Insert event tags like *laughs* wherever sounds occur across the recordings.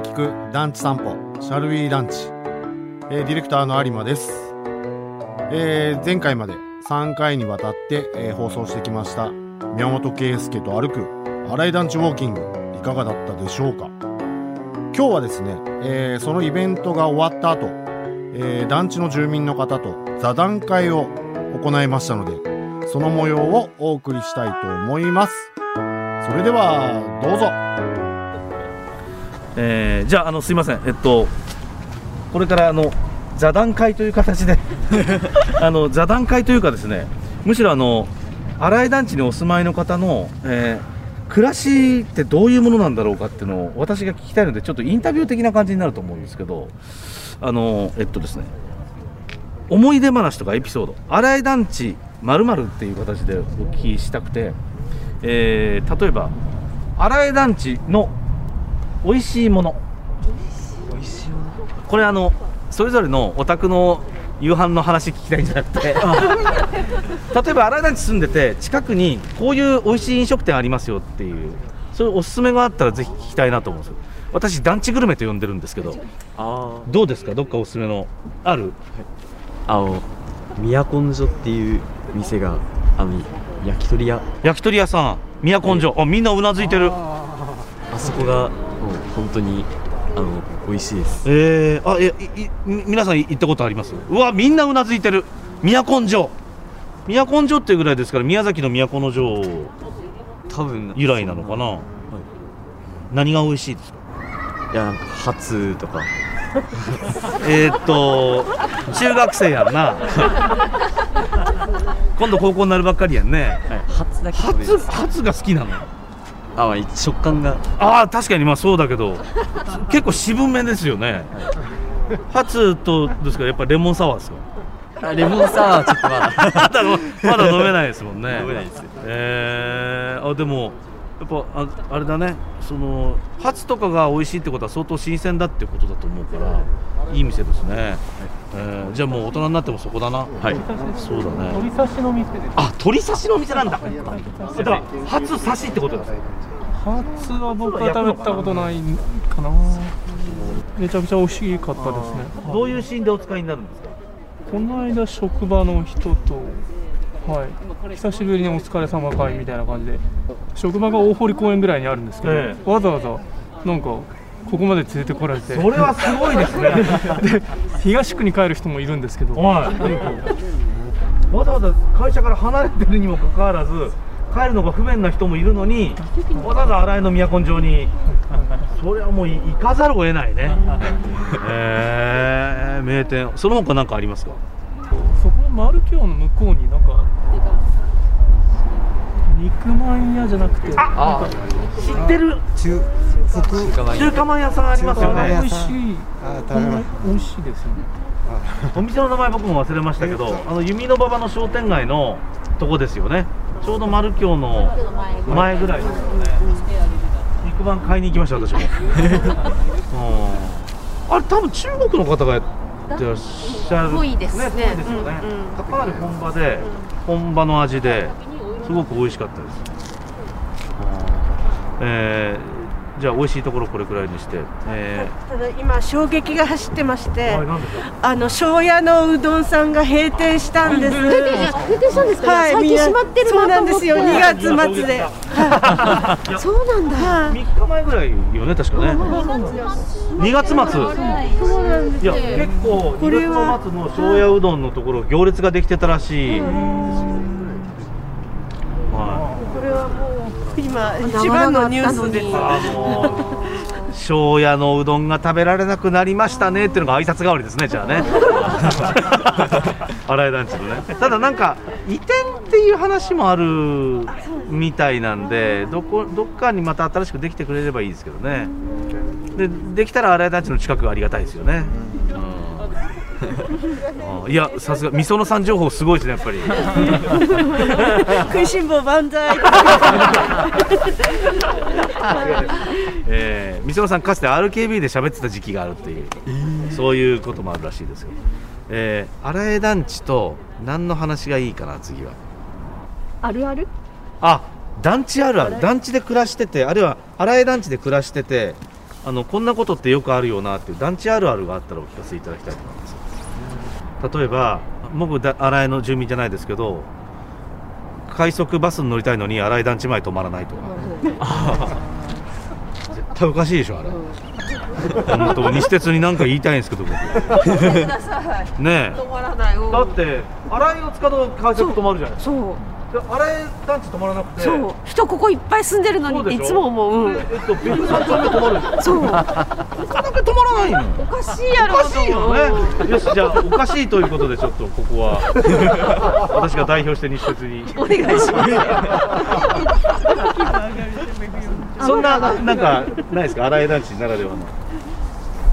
で聞く団地散歩シャルウィー団地、えー、ディレクターの有馬です、えー、前回まで3回にわたって、えー放送してきました宮本圭介と歩く新井団地ウォーキングいかがだったでしょうか？今日はですね、えーそのイベントが終わった後、えー団地の住民の方と座談会を行いましたのでその模様をお送りしたいと思います。それではどうぞ。えーじゃああのすいません。えっとこれからあの座談会という形で *laughs* あの座談会というかですねむしろあの新井団地にお住まいの方の、えー暮らしってどういうものなんだろうかっていうのを私が聞きたいのでちょっとインタビュー的な感じになると思うんですけどあのえっとですね思い出話とかエピソード。新井団地まるっていう形でお聞きしたくて、えー例えば新井団地の美味しいもの。これあのそれぞれのお宅の夕飯の話聞きたいんじゃなくて。*laughs* 例えば新井団地住んでて近くにこういう美味しい飲食店ありますよっていうそういうおすすめがあったらぜひ聞きたいなと思うんですよ。私団地グルメと呼んでるんですけどあどうですか？どっかおすすめのある？ああの宮根所っていう店があの焼き鳥屋。焼き鳥屋さん。宮根所あみんなうなずいてる。あそこが本当にあの美味しいです。えー、あえい皆さん行ったことあります？うわみんなうなずいてる。宮根所宮根所っていうぐらいですから宮崎の都城。多分由来なのかな、何が美味しいですか？いやなんか初とか。*laughs* えー、っと中学生やんな。*laughs* 今度高校になるばっかりやんね。はい。初初初が好きなの？あまあ食感が。ああ確かにまあそうだけど結構渋めですよね。初とですかやっぱレモンサワーですか？あレモンサワーちょっと *laughs* まだ。まだ飲めないですもんね。*laughs* 飲めないですえー、あでもやっぱああれだね。そのハツとかが美味しいってことは相当新鮮だってことだと思うからいい店ですね、えーじゃあもう大人になってもそこだな。はい。そうだね。鳥刺しの店です。あ鳥刺しのお店なんだ。だから初刺しってことです初は僕は食べたことないかな。めちゃくちゃ美味しかったですね。どういうシーンでお使いになるんですか？この間職場の人と、はい、久しぶりにお疲れ様会みたいな感じで、職場が大堀公園ぐらいにあるんですけど、えわざわざなんかここまで連れてこられて、それはすごいですね。*laughs* で東区に帰る人もいるんですけど、はい。わざわざ会社から離れてるにもかかわらず帰るのが不便な人もいるのにわざわざ新井の都城にそれはもうい行かざるを得ないね。えー、名店。その他何かありますか？そこの丸京の向こうになんか肉まん屋じゃなくて、あ知ってる？中福中華まん屋さんありますよ美ね味しい、美味しいですよね。お店の名前僕も忘れましたけどあの弓の馬場の商店街のとこですよね。ちょうど丸京の前ぐらいですよね。肉まん買いに行きました私も。*laughs* うん。あれ多分中国の方がやってらっしゃる。ぽいですね。ぽいですよね、うんうん。かなり本場で本場の味ですごく美味しかったです、うんえーじゃあ美味しいところこれくらいにして、えただ今衝撃が走ってましてー、はいあの庄屋のうどんさんが閉店したんです。閉店したんですか、はい最近閉まってるそうななんと思ってですよ。2月末で。*laughs* そうなんだ。はい。3日前ぐらいよね確かね。2月末。そうなんです。いや結構2これは月の末の庄屋うどんのところ行列ができてたらしい、はこれはもう今一番のニュースです。い、あのー庄屋のうどんが食べられなくなりましたねっていうのが挨拶代わりですねじゃあね。*laughs* 新井団地のね。ただなんか移転っていう話もあるみたいなんでどこどっかにまた新しくできてくれればいいですけどね。でできたら新井団地の近くがありがたいですよね、うんあ *laughs* いやさすがみそのさん情報すごいですねやっぱり。*laughs* 食いしん坊万歳。*laughs* えー、みそのさんかつて RKB で喋ってた時期があるっていう、そういうこともあるらしいですよ、えー、新江団地と何の話がいいかな次は。あるある？あ団地あるある。団地で暮らしててあるいは新江団地で暮らしててあのこんなことってよくあるよなっていう団地あるあるがあったらお聞かせいただきたいと思います例えば僕だ新井の住民じゃないですけど快速バスに乗りたいのに新井団地前止まらないとか。*laughs* 絶対おかしいでしょあれ。*laughs* 本当西鉄に何か言いたいんですけど僕。ねえ。止まらない。うん。だって新井を使うと快速止まるじゃない。ですかそう。で新井団地止まらなくてそう。人ここいっぱい住んでるのにいつも思う。うん。でえっと別に三丁目止まるそう *laughs* 止まらないのおかしいやろおかしいよね。よし、じゃあ、おかしいということで、ちょっとここは。*laughs* 私が代表して西鉄に。お願いします。そんな、なんか、ないですか、新井団地ならではの。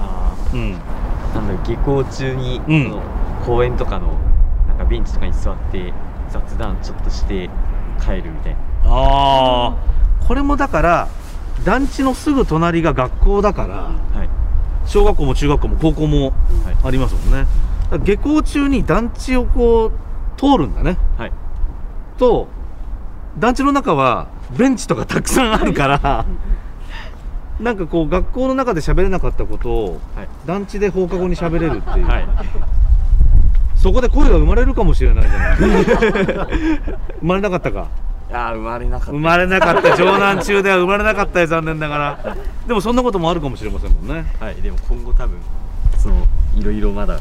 あうん。ーなんだろう下校中に、うんその公園とかのなんかベンチとかに座って雑談ちょっとして帰るみたいなああ。これもだから。団地のすぐ隣が学校だから。はい小学校も中学校も高校もはいありますもんね。だから下校中に団地をこう。通るんだね。はいと。団地の中はベンチとかたくさんあるから。*laughs* なんかこう学校の中で喋れなかったことをはい団地で放課後に喋れるっていう、はいそこで声が生まれるかもしれないじゃない生まれなかったかいやー生まれなかった。生まれなかった城南中では生まれなかったよ残念ながら。でもそんなこともあるかもしれませんもんね。はいでも今後多分そのいろいろまだ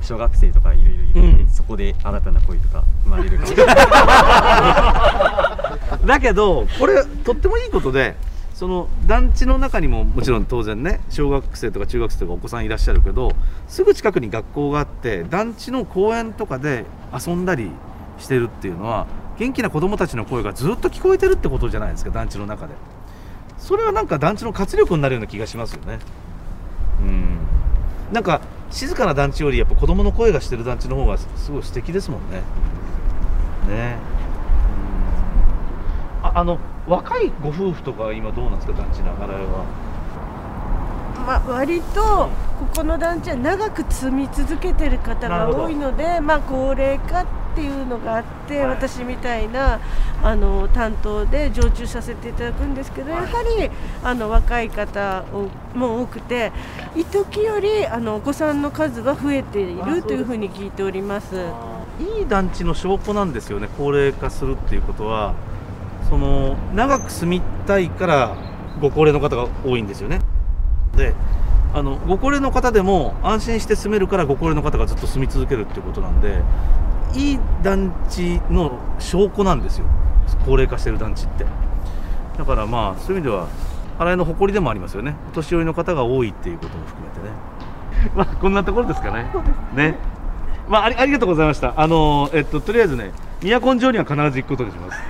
小学生とかいろいろいるうん。そこで新たな恋とか生まれるかも。しれないだけどこれとってもいいことでその団地の中にももちろん当然ね小学生とか中学生とかお子さんいらっしゃるけどすぐ近くに学校があって団地の公園とかで遊んだりしてるっていうのは元気な子供たちの声がずっと聞こえてるってことじゃないですか団地の中で。それはなんか団地の活力になるような気がしますよね。うん。なんか静かな団地よりやっぱ子供の声がしてる団地の方がすすごい素敵ですもんね。ね。うん。ああの若いご夫婦とか今どうなんですか団地の新井は？まあ、割とここの団地は長く住み続けてる方が多いので、まあ、高齢化っていうのがあって、はい。私みたいなあの担当で常駐させていただくんですけど、やはりあの若い方も多くて一時よりあのお子さんの数は増えているというふうに聞いております。いい団地の証拠なんですよね高齢化するっていうことは。その長く住みたいからご高齢の方が多いんですよね。であのご高齢の方でも安心して住めるからご高齢の方がずっと住み続けるっていうことなんでいい団地の証拠なんですよ。高齢化してる団地って。だからまあそういう意味では新井の誇りでもありますよね。お年寄りの方が多いっていうことも含めてね。*laughs* まあこんなところですかね。ね。まあ、ありありがとうございました。あのえっと、とりあえずね、都城には必ず行くことにします。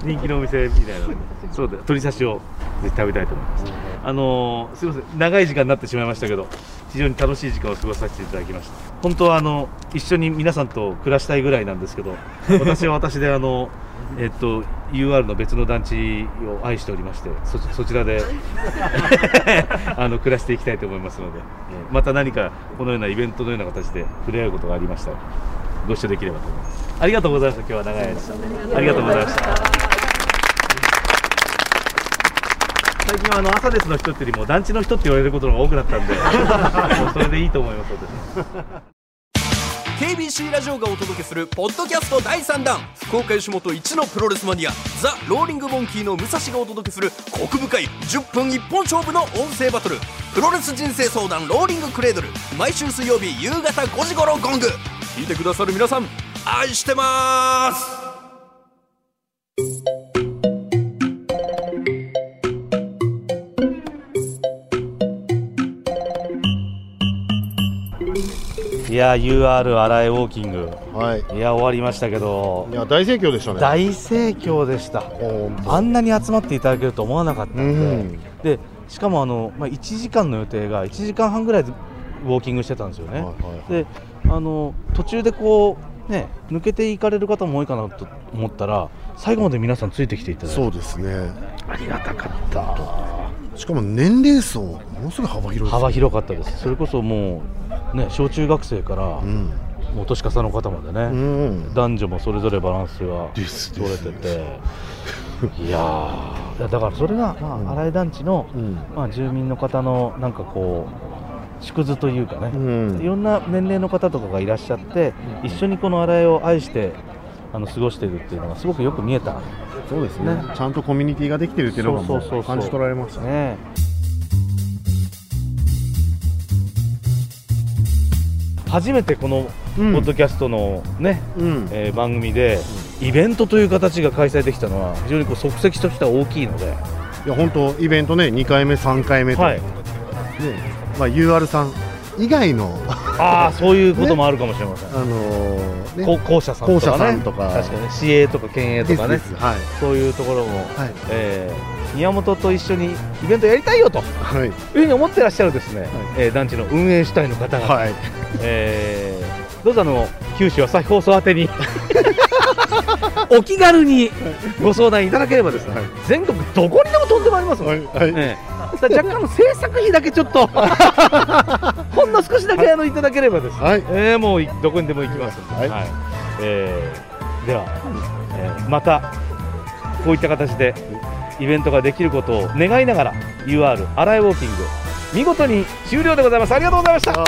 *laughs* 人気のお店みたいなので、そうだ、鶏刺しをぜひ食べたいと思います。あのすみません、長い時間になってしまいましたけど、非常に楽しい時間を過ごさせていただきました。本当はあの一緒に皆さんと暮らしたいぐらいなんですけど、私は私であの。*laughs* えっと、UR の別の団地を愛しておりましてそそちらで *laughs* あの暮らしていきたいと思いますので、えーまた何かこのようなイベントのような形で触れ合うことがありましたらご一緒できればと思いますありがとうございました今日は長い間ありがとうございました最近はあの朝ですの人っていうよりも団地の人って言われることが多くなったんで *laughs* もうそれでいいと思います私 KBC ラジオがお届けするポッドキャスト第3弾。福岡吉本一のプロレスマニアザ・ローリング・モンキーの武蔵がお届けするコク深い10分一本勝負の音声バトル。プロレス人生相談ローリングクレードル。毎週水曜日夕方5時頃ゴング。聞いてくださる皆さん愛してますいや UR 新井ウォーキング。はい。いや終わりましたけど。いや大盛況でしたね。大盛況でした。あんなに集まっていただけると思わなかったんで、うん。でしかもあの、まあ、1時間の予定が1時間半ぐらいでウォーキングしてたんですよね、はいはいであの途中でこうね抜けていかれる方も多いかなと思ったら最後まで皆さんついてきていただいて。そうですね。ありがたかった。しかも年齢層ものすごい幅広いです幅広かったです。それこそもうね小中学生から、うん。もう年かさの方までね、うん。男女もそれぞれバランスが取れてて。*laughs* いやー。いやだからそれが、まうん。あ、新井団地の、うん。まあ、住民の方のなんかこう縮図というかね、うん。いろんな年齢の方とかがいらっしゃって、一緒にこの新井を愛してあの過ごしているっていうのがすごくよく見えた。そうですね。ね。ちゃんとコミュニティができてるっていうのが感じ取られましたね。ね。初めてこのポうん。ッドキャストのね、うん。えー番組でイベントという形が開催できたのは非常にこう即席としては大きいので、いや本当イベントね2回目3回目と、はい。ねまあ、UR さん以外の。ああそういうこともあるかもしれません、あのーね。こ校舎さんとか、ね、んとか。確かに市営とか県営とかね。はい。そういうところも、はい。えー宮本と一緒にイベントやりたいよと。はい。いうふうに思ってらっしゃるですね、えー団地の運営主体の方が、はい。えーどうぞあの九州朝日放送宛てに。*laughs* お気軽にご相談いただければですね、はい。全国どこにでも飛んでまいりますので、はい。はい。ええだから若干の制作費だけちょっと。*laughs* ほんの少しだけあのいただければです。ね、はい。えーもういどこにでも行きます。ので、はい。えーでは、えーまたこういった形でイベントができることを願いながら UR 荒井ウォーキング見事に終了でございます。ありがとうございました。あ